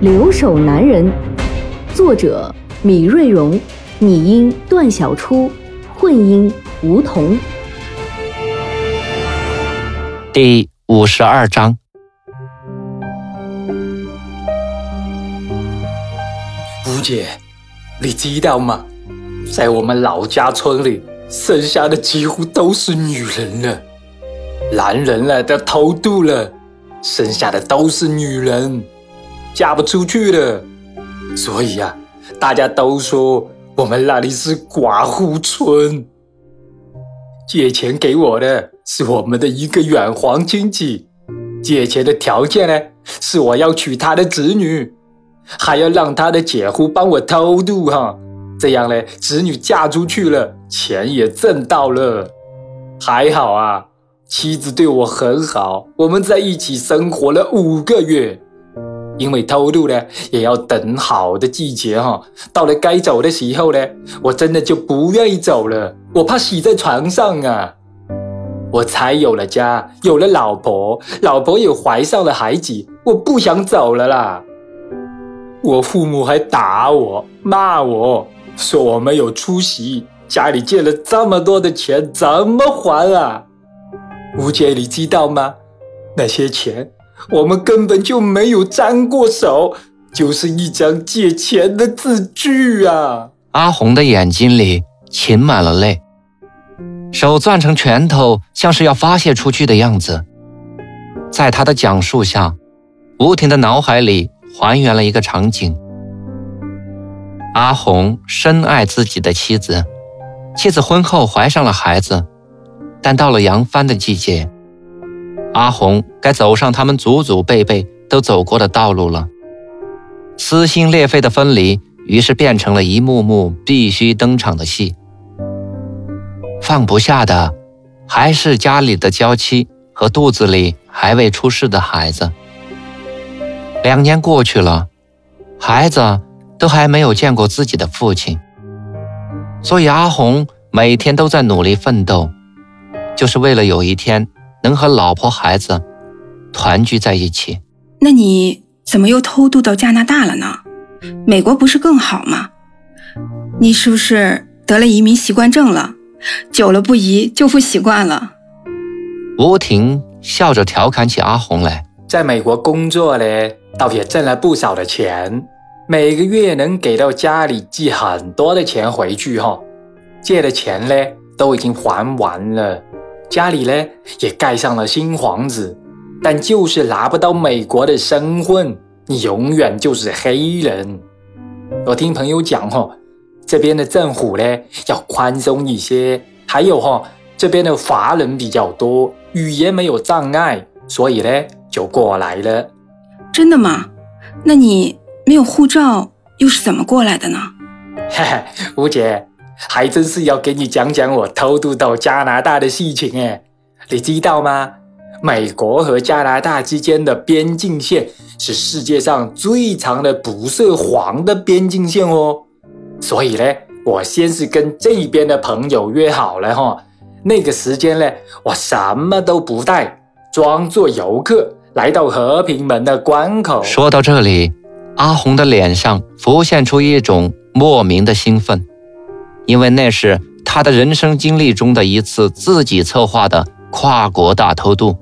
留守男人》，作者米瑞荣，拟音段小初，混音吴桐。第五十二章。吴姐，你知道吗？在我们老家村里，剩下的几乎都是女人了，男人了都偷渡了，剩下的都是女人，嫁不出去的。所以啊，大家都说我们那里是寡妇村。借钱给我的是我们的一个远房亲戚，借钱的条件呢，是我要娶他的子女。还要让他的姐夫帮我偷渡哈，这样呢，子女嫁出去了，钱也挣到了。还好啊，妻子对我很好，我们在一起生活了五个月。因为偷渡呢，也要等好的季节哈，到了该走的时候呢，我真的就不愿意走了，我怕死在床上啊。我才有了家，有了老婆，老婆也怀上了孩子，我不想走了啦。我父母还打我、骂我，说我没有出息，家里借了这么多的钱怎么还啊？吴姐，你知道吗？那些钱我们根本就没有沾过手，就是一张借钱的字据啊！阿红的眼睛里噙满了泪，手攥成拳头，像是要发泄出去的样子。在他的讲述下，吴婷的脑海里。还原了一个场景：阿红深爱自己的妻子，妻子婚后怀上了孩子，但到了扬帆的季节，阿红该走上他们祖祖辈辈都走过的道路了。撕心裂肺的分离，于是变成了一幕幕必须登场的戏。放不下的，还是家里的娇妻和肚子里还未出世的孩子。两年过去了，孩子都还没有见过自己的父亲，所以阿红每天都在努力奋斗，就是为了有一天能和老婆孩子团聚在一起。那你怎么又偷渡到加拿大了呢？美国不是更好吗？你是不是得了移民习惯症了？久了不移就不习惯了。吴婷笑着调侃起阿红来，在美国工作嘞。倒也挣了不少的钱，每个月能给到家里寄很多的钱回去哈。借的钱呢都已经还完了，家里呢也盖上了新房子，但就是拿不到美国的身份，你永远就是黑人。我听朋友讲哈，这边的政府呢要宽松一些，还有哈这边的华人比较多，语言没有障碍，所以呢就过来了。真的吗？那你没有护照又是怎么过来的呢？嘿嘿，吴姐，还真是要给你讲讲我偷渡到加拿大的事情哎。你知道吗？美国和加拿大之间的边境线是世界上最长的不设防的边境线哦。所以呢，我先是跟这边的朋友约好了哈，那个时间呢，我什么都不带，装作游客。来到和平门的关口。说到这里，阿红的脸上浮现出一种莫名的兴奋，因为那是他的人生经历中的一次自己策划的跨国大偷渡。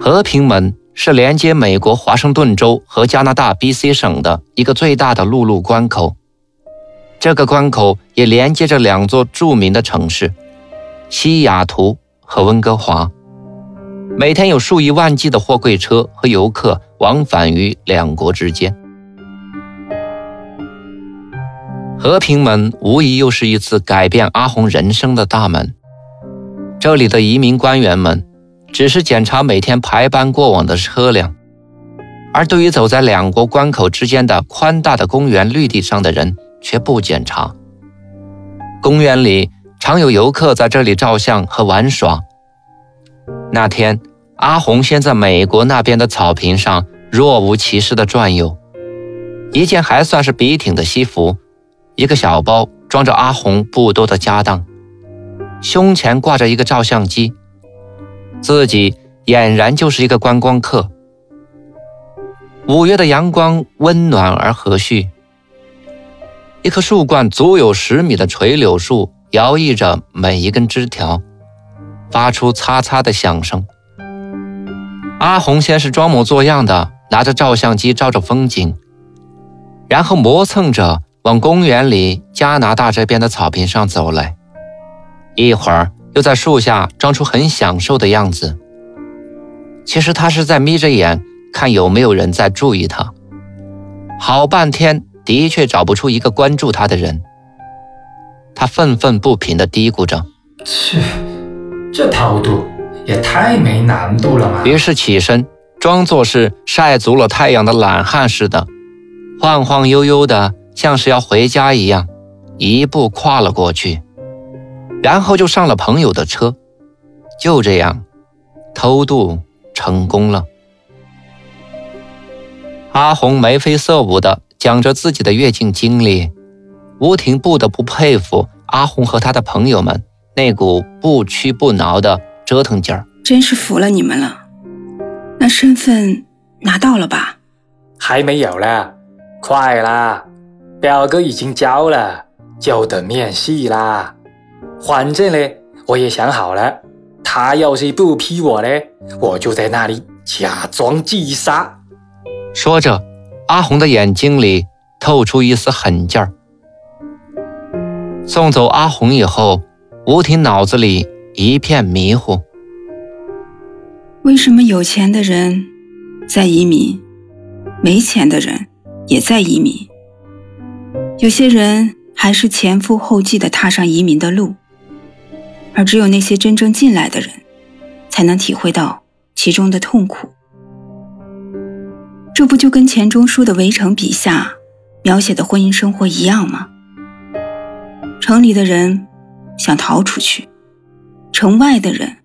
和平门是连接美国华盛顿州和加拿大 B.C 省的一个最大的陆路关口，这个关口也连接着两座著名的城市——西雅图和温哥华。每天有数以万计的货柜车和游客往返于两国之间。和平门无疑又是一次改变阿红人生的大门。这里的移民官员们只是检查每天排班过往的车辆，而对于走在两国关口之间的宽大的公园绿地上的人却不检查。公园里常有游客在这里照相和玩耍。那天，阿红先在美国那边的草坪上若无其事地转悠，一件还算是笔挺的西服，一个小包装着阿红不多的家当，胸前挂着一个照相机，自己俨然就是一个观光客。五月的阳光温暖而和煦，一棵树冠足有十米的垂柳树摇曳着每一根枝条，发出擦擦的响声。阿红先是装模作样的拿着照相机照着风景，然后磨蹭着往公园里加拿大这边的草坪上走来，一会儿又在树下装出很享受的样子。其实他是在眯着眼。看有没有人在注意他。好半天，的确找不出一个关注他的人。他愤愤不平地嘀咕着：“切，这偷渡也太没难度了吧！”于是起身，装作是晒足了太阳的懒汉似的，晃晃悠悠的，像是要回家一样，一步跨了过去，然后就上了朋友的车。就这样，偷渡成功了。阿红眉飞色舞地讲着自己的越境经历，吴婷不得不佩服阿红和他的朋友们那股不屈不挠的折腾劲儿。真是服了你们了。那身份拿到了吧？还没有呢，快啦！表哥已经交了，就等面试啦。反正呢，我也想好了，他要是不批我呢，我就在那里假装自杀。说着，阿红的眼睛里透出一丝狠劲儿。送走阿红以后，吴婷脑子里一片迷糊。为什么有钱的人在移民，没钱的人也在移民？有些人还是前赴后继地踏上移民的路，而只有那些真正进来的人，才能体会到其中的痛苦。这不就跟钱钟书的《围城》笔下描写的婚姻生活一样吗？城里的人想逃出去，城外的人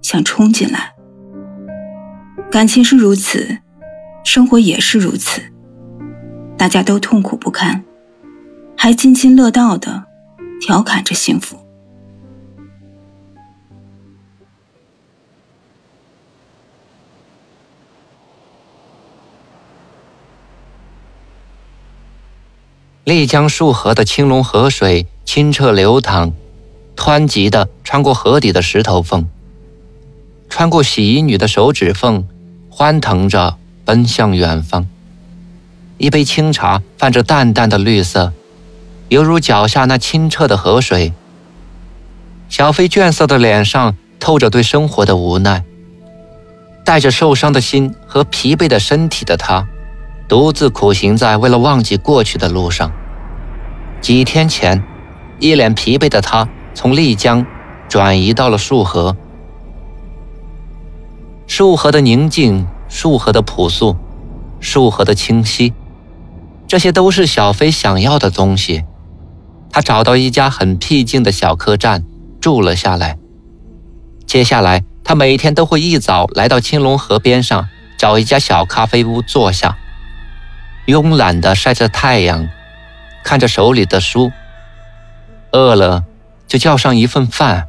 想冲进来。感情是如此，生活也是如此。大家都痛苦不堪，还津津乐道的调侃着幸福。丽江束河的青龙河水清澈流淌，湍急的穿过河底的石头缝，穿过洗衣女的手指缝，欢腾着奔向远方。一杯清茶泛着淡淡的绿色，犹如脚下那清澈的河水。小飞倦色的脸上透着对生活的无奈，带着受伤的心和疲惫的身体的他。独自苦行在为了忘记过去的路上。几天前，一脸疲惫的他从丽江转移到了束河。束河的宁静，束河的朴素，束河的清晰，这些都是小飞想要的东西。他找到一家很僻静的小客栈住了下来。接下来，他每天都会一早来到青龙河边上，找一家小咖啡屋坐下。慵懒地晒着太阳，看着手里的书。饿了就叫上一份饭，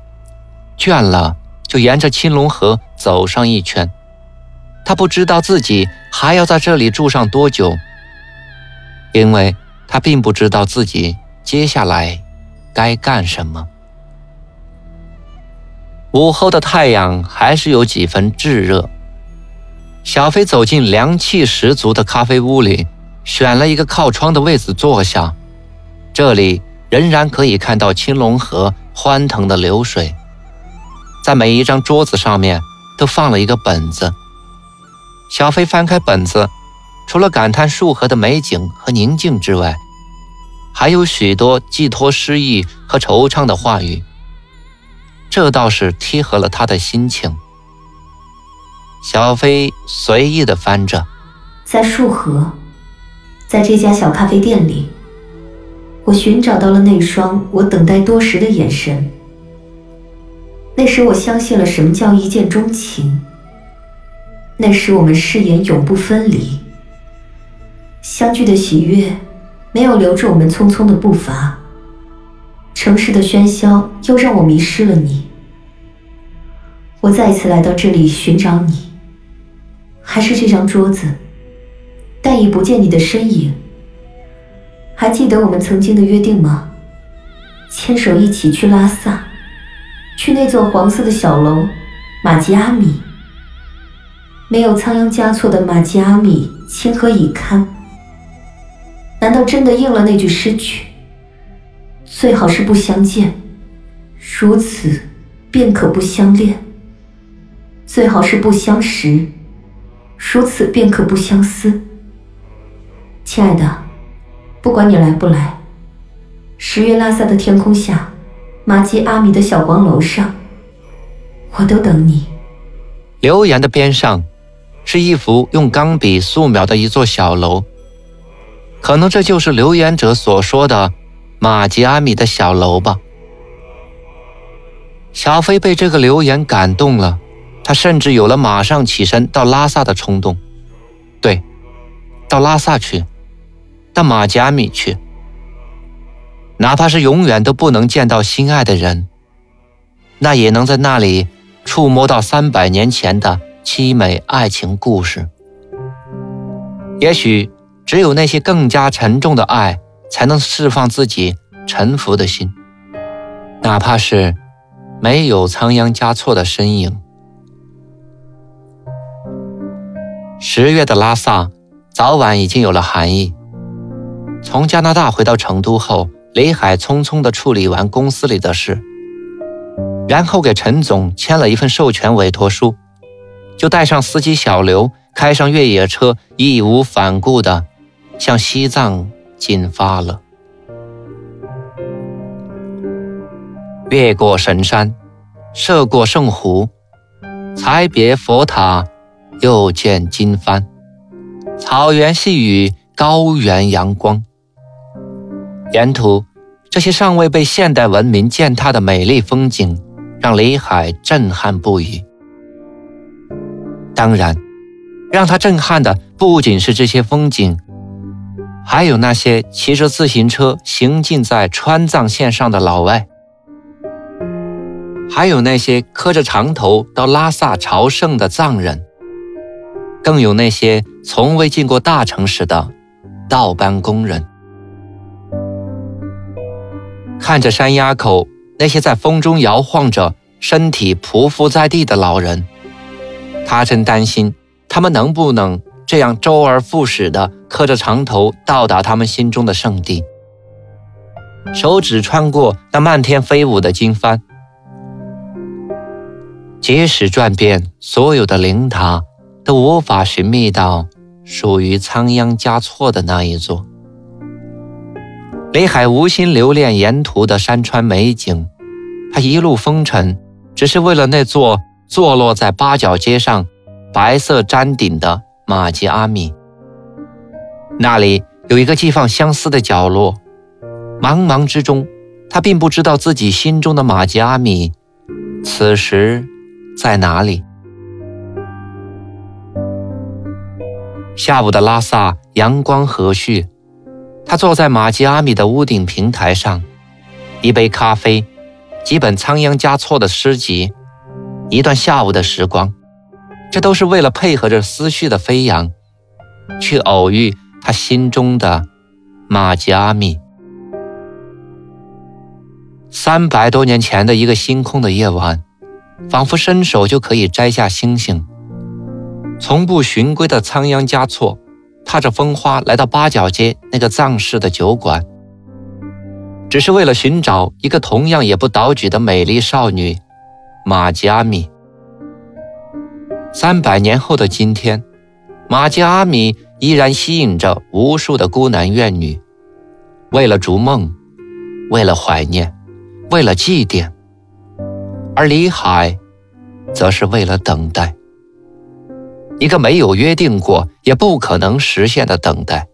倦了就沿着青龙河走上一圈。他不知道自己还要在这里住上多久，因为他并不知道自己接下来该干什么。午后的太阳还是有几分炙热。小飞走进凉气十足的咖啡屋里。选了一个靠窗的位子坐下，这里仍然可以看到青龙河欢腾的流水。在每一张桌子上面都放了一个本子。小飞翻开本子，除了感叹束河的美景和宁静之外，还有许多寄托诗意和惆怅的话语。这倒是贴合了他的心情。小飞随意地翻着。在束河，在这家小咖啡店里，我寻找到了那双我等待多时的眼神。那时我相信了什么叫一见钟情。那时我们誓言永不分离。相聚的喜悦，没有留住我们匆匆的步伐。城市的喧嚣又让我迷失了你。我再一次来到这里寻找你，还是这张桌子，但已不见你的身影。还记得我们曾经的约定吗？牵手一起去拉萨，去那座黄色的小楼马吉阿米。没有仓央嘉措的马吉阿米，情何以堪？难道真的应了那句诗句？最好是不相见，如此便可不相恋；最好是不相识，如此便可不相思。亲爱的，不管你来不来，十月拉萨的天空下，玛吉阿米的小黄楼上，我都等你。留言的边上，是一幅用钢笔素描的一座小楼，可能这就是留言者所说的。马吉阿米的小楼吧。小飞被这个留言感动了，他甚至有了马上起身到拉萨的冲动。对，到拉萨去，到马吉阿米去，哪怕是永远都不能见到心爱的人，那也能在那里触摸到三百年前的凄美爱情故事。也许只有那些更加沉重的爱。才能释放自己沉浮的心，哪怕是没有仓央嘉措的身影。十月的拉萨，早晚已经有了寒意。从加拿大回到成都后，李海匆匆地处理完公司里的事，然后给陈总签了一份授权委托书，就带上司机小刘，开上越野车，义无反顾地向西藏。进发了，越过神山，涉过圣湖，才别佛塔，又见金帆。草原细雨，高原阳光。沿途这些尚未被现代文明践踏的美丽风景，让李海震撼不已。当然，让他震撼的不仅是这些风景。还有那些骑着自行车行进在川藏线上的老外，还有那些磕着长头到拉萨朝圣的藏人，更有那些从未进过大城市的倒班工人。看着山崖口那些在风中摇晃着、身体匍匐在地的老人，他真担心他们能不能。这样周而复始的磕着长头到达他们心中的圣地，手指穿过那漫天飞舞的经幡，即使转遍所有的灵塔，都无法寻觅到属于仓央嘉措的那一座。李海无心留恋沿途的山川美景，他一路风尘，只是为了那座坐落在八角街上、白色毡顶的。马吉阿米，那里有一个寄放相思的角落。茫茫之中，他并不知道自己心中的马吉阿米，此时在哪里。下午的拉萨阳光和煦，他坐在马吉阿米的屋顶平台上，一杯咖啡，几本仓央嘉措的诗集，一段下午的时光。这都是为了配合着思绪的飞扬，去偶遇他心中的马吉阿米。三百多年前的一个星空的夜晚，仿佛伸手就可以摘下星星。从不循规的仓央嘉措，踏着风花来到八角街那个藏式的酒馆，只是为了寻找一个同样也不倒举的美丽少女马吉阿米。三百年后的今天，玛吉阿米依然吸引着无数的孤男怨女，为了逐梦，为了怀念，为了祭奠；而李海，则是为了等待。一个没有约定过，也。也不可能实现的等待。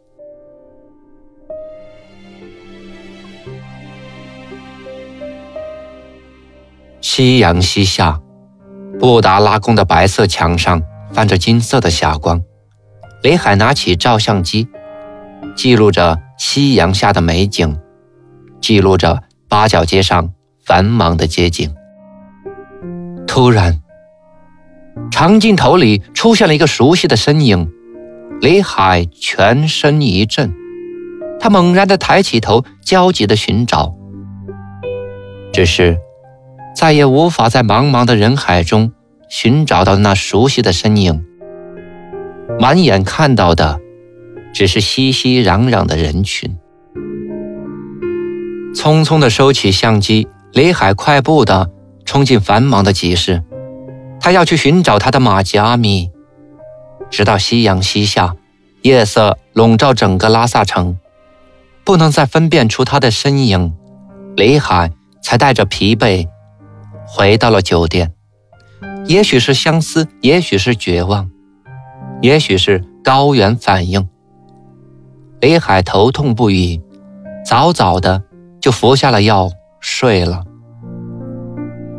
夕阳西下，布达拉宫的白色墙上泛着金色的霞光。雷海拿起照相机，记录着夕阳下的美景，记录着八角街上繁忙的街景。突然，长镜头里出现了一个熟悉的身影，雷海全身一震，他猛然地抬起头，焦急地寻找，只是再也无法在茫茫的人海中寻找到那熟悉的身影。满眼看到的，只是熙熙攘攘的人群。匆匆地收起相机，李海快步地冲进繁忙的集市，他要去寻找他的马吉阿米。直到夕阳西下，夜色笼罩整个拉萨城，不能再分辨出他的身影，李海才带着疲惫回到了酒店。也许是相思，也许是绝望。也许是高原反应，李海头痛不已，早早的就服下了药睡了。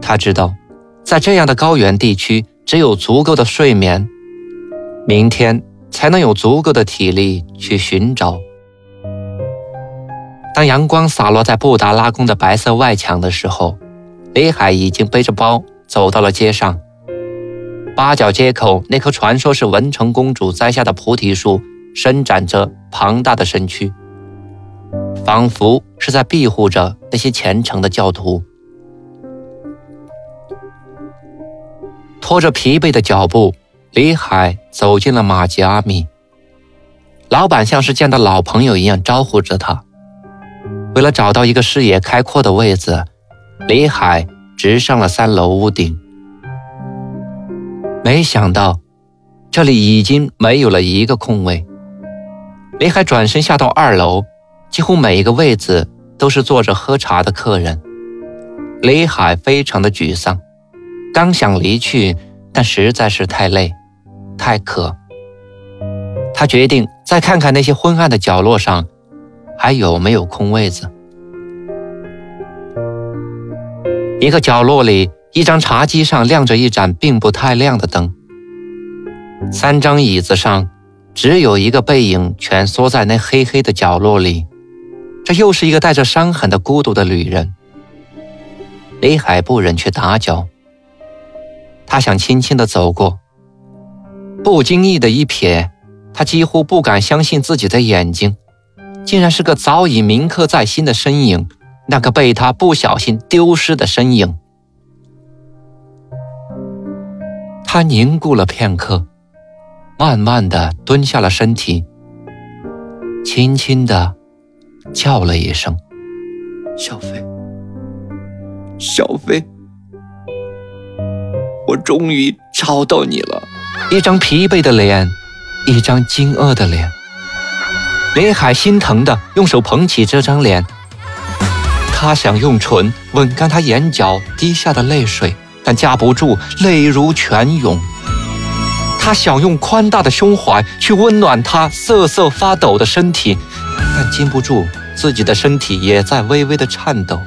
他知道，在这样的高原地区，只有足够的睡眠，明天才能有足够的体力去寻找。当阳光洒落在布达拉宫的白色外墙的时候，李海已经背着包走到了街上。八角街口那棵传说是文成公主栽下的菩提树，伸展着庞大的身躯，仿佛是在庇护着那些虔诚的教徒。拖着疲惫的脚步，李海走进了马吉阿米。老板像是见到老朋友一样招呼着他。为了找到一个视野开阔的位子，李海直上了三楼屋顶。没想到，这里已经没有了一个空位。李海转身下到二楼，几乎每一个位子都是坐着喝茶的客人。李海非常的沮丧，刚想离去，但实在是太累，太渴。他决定再看看那些昏暗的角落上，还有没有空位子。一个角落里。一张茶几上亮着一盏并不太亮的灯，三张椅子上只有一个背影蜷缩在那黑黑的角落里，这又是一个带着伤痕的孤独的旅人。李海不忍去打搅，他想轻轻地走过，不经意的一瞥，他几乎不敢相信自己的眼睛，竟然是个早已铭刻在心的身影，那个被他不小心丢失的身影。他凝固了片刻，慢慢的蹲下了身体，轻轻的叫了一声：“小飞，小飞，我终于找到你了。”一张疲惫的脸，一张惊愕的脸。林海心疼的用手捧起这张脸，他想用唇吻干他眼角滴下的泪水。但架不住泪如泉涌，他想用宽大的胸怀去温暖他瑟瑟发抖的身体，但禁不住自己的身体也在微微的颤抖。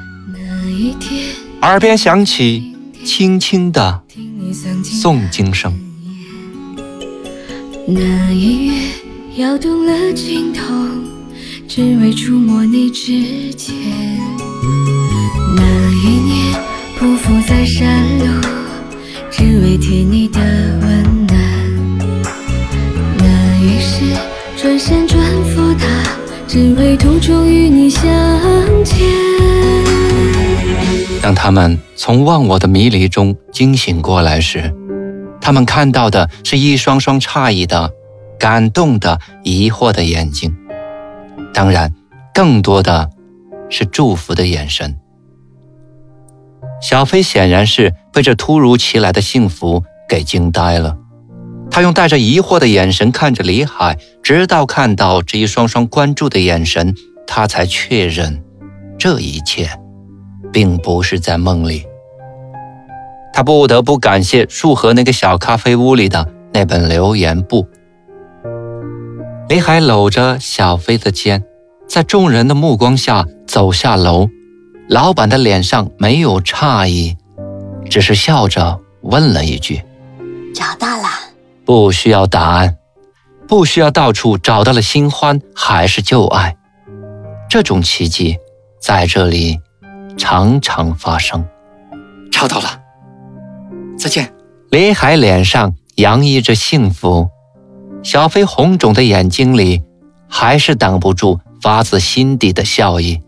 耳边响起轻轻的诵经声。那一月摇动了尽头，只为触摸你指尖。匍匐在山路，只为贴你的温暖。那一世转山转佛塔，只为途中与你相见。当他们从忘我的迷离中惊醒过来时，他们看到的是一双双诧异的、感动的、疑惑的眼睛，当然，更多的是祝福的眼神。小飞显然是被这突如其来的幸福给惊呆了，他用带着疑惑的眼神看着李海，直到看到这一双双关注的眼神，他才确认，这一切，并不是在梦里。他不得不感谢树河那个小咖啡屋里的那本留言簿，李海搂着小飞的肩，在众人的目光下走下楼。老板的脸上没有诧异，只是笑着问了一句：“找到了？不需要答案，不需要到处找到了新欢还是旧爱，这种奇迹在这里常常发生。”找到了，再见。李海脸上洋溢着幸福，小飞红肿的眼睛里还是挡不住发自心底的笑意。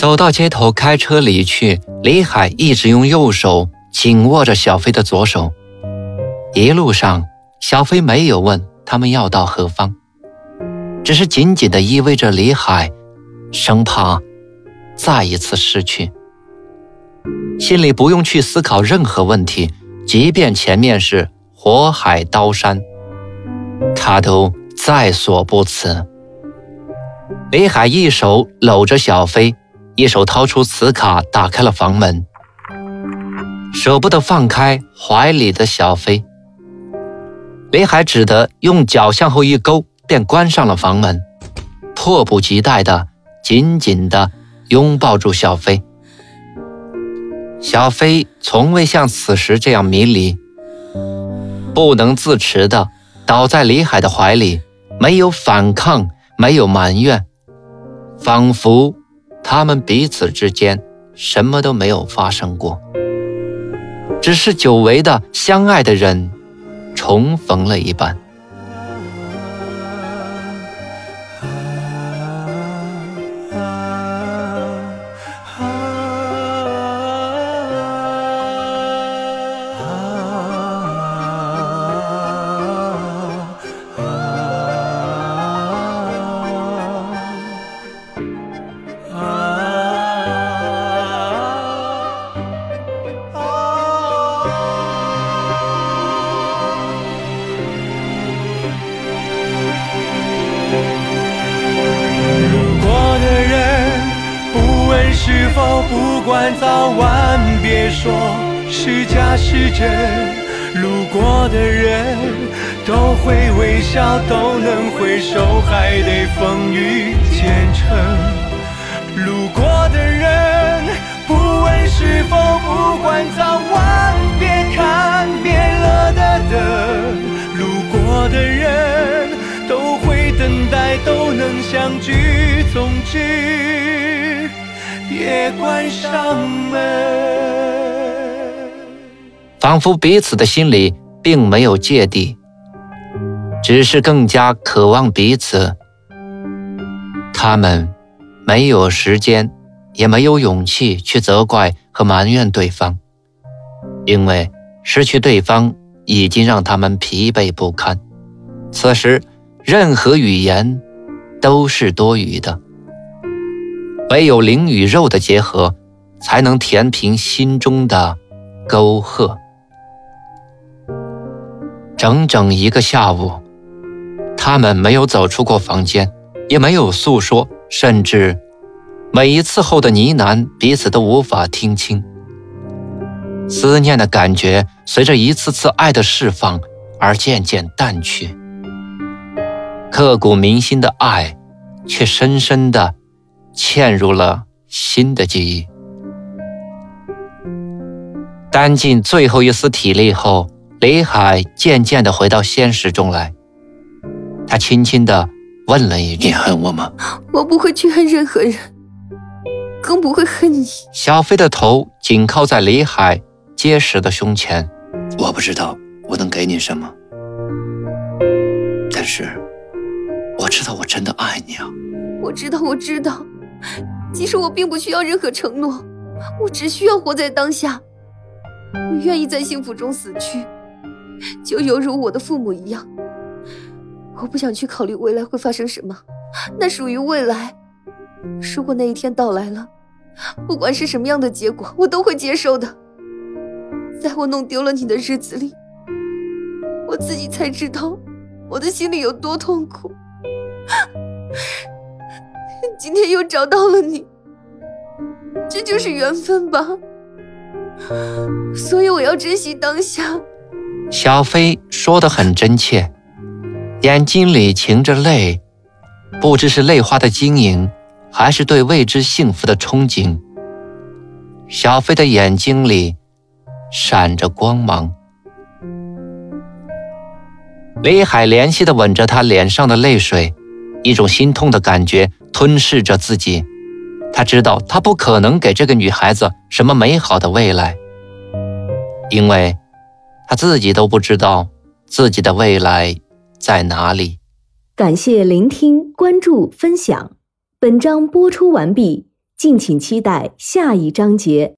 走到街头，开车离去。李海一直用右手紧握着小飞的左手。一路上，小飞没有问他们要到何方，只是紧紧地依偎着李海，生怕再一次失去。心里不用去思考任何问题，即便前面是火海刀山，他都在所不辞。李海一手搂着小飞。一手掏出磁卡，打开了房门，舍不得放开怀里的小飞。李海只得用脚向后一勾，便关上了房门，迫不及待的紧紧的拥抱住小飞。小飞从未像此时这样迷离，不能自持的倒在李海的怀里，没有反抗，没有埋怨，仿佛……他们彼此之间什么都没有发生过，只是久违的相爱的人重逢了一般。是假是真，路过的人都会微笑，都能挥手，还得风雨兼程。路过的人，不问是否，不管早晚，别看变了的灯。路过的人都会等待，都能相聚，总之。别关上门。仿佛彼此的心里并没有芥蒂，只是更加渴望彼此。他们没有时间，也没有勇气去责怪和埋怨对方，因为失去对方已经让他们疲惫不堪。此时，任何语言都是多余的。唯有灵与肉的结合，才能填平心中的沟壑。整整一个下午，他们没有走出过房间，也没有诉说，甚至每一次后的呢喃，彼此都无法听清。思念的感觉随着一次次爱的释放而渐渐淡去，刻骨铭心的爱，却深深的。嵌入了新的记忆。担尽最后一丝体力后，李海渐渐地回到现实中来。他轻轻地问了一句：“你恨我吗？”“我不会去恨任何人，更不会恨你。”小飞的头紧靠在李海结实的胸前。“我不知道我能给你什么，但是我知道我真的爱你啊。”“我知道，我知道。”其实我并不需要任何承诺，我只需要活在当下。我愿意在幸福中死去，就犹如我的父母一样。我不想去考虑未来会发生什么，那属于未来。如果那一天到来了，不管是什么样的结果，我都会接受的。在我弄丢了你的日子里，我自己才知道我的心里有多痛苦。今天又找到了你，这就是缘分吧。所以我要珍惜当下。小飞说的很真切，眼睛里噙着泪，不知是泪花的晶莹，还是对未知幸福的憧憬。小飞的眼睛里闪着光芒。李海怜惜地吻着她脸上的泪水，一种心痛的感觉吞噬着自己。他知道，他不可能给这个女孩子什么美好的未来，因为他自己都不知道自己的未来在哪里。感谢聆听、关注、分享。本章播出完毕，敬请期待下一章节。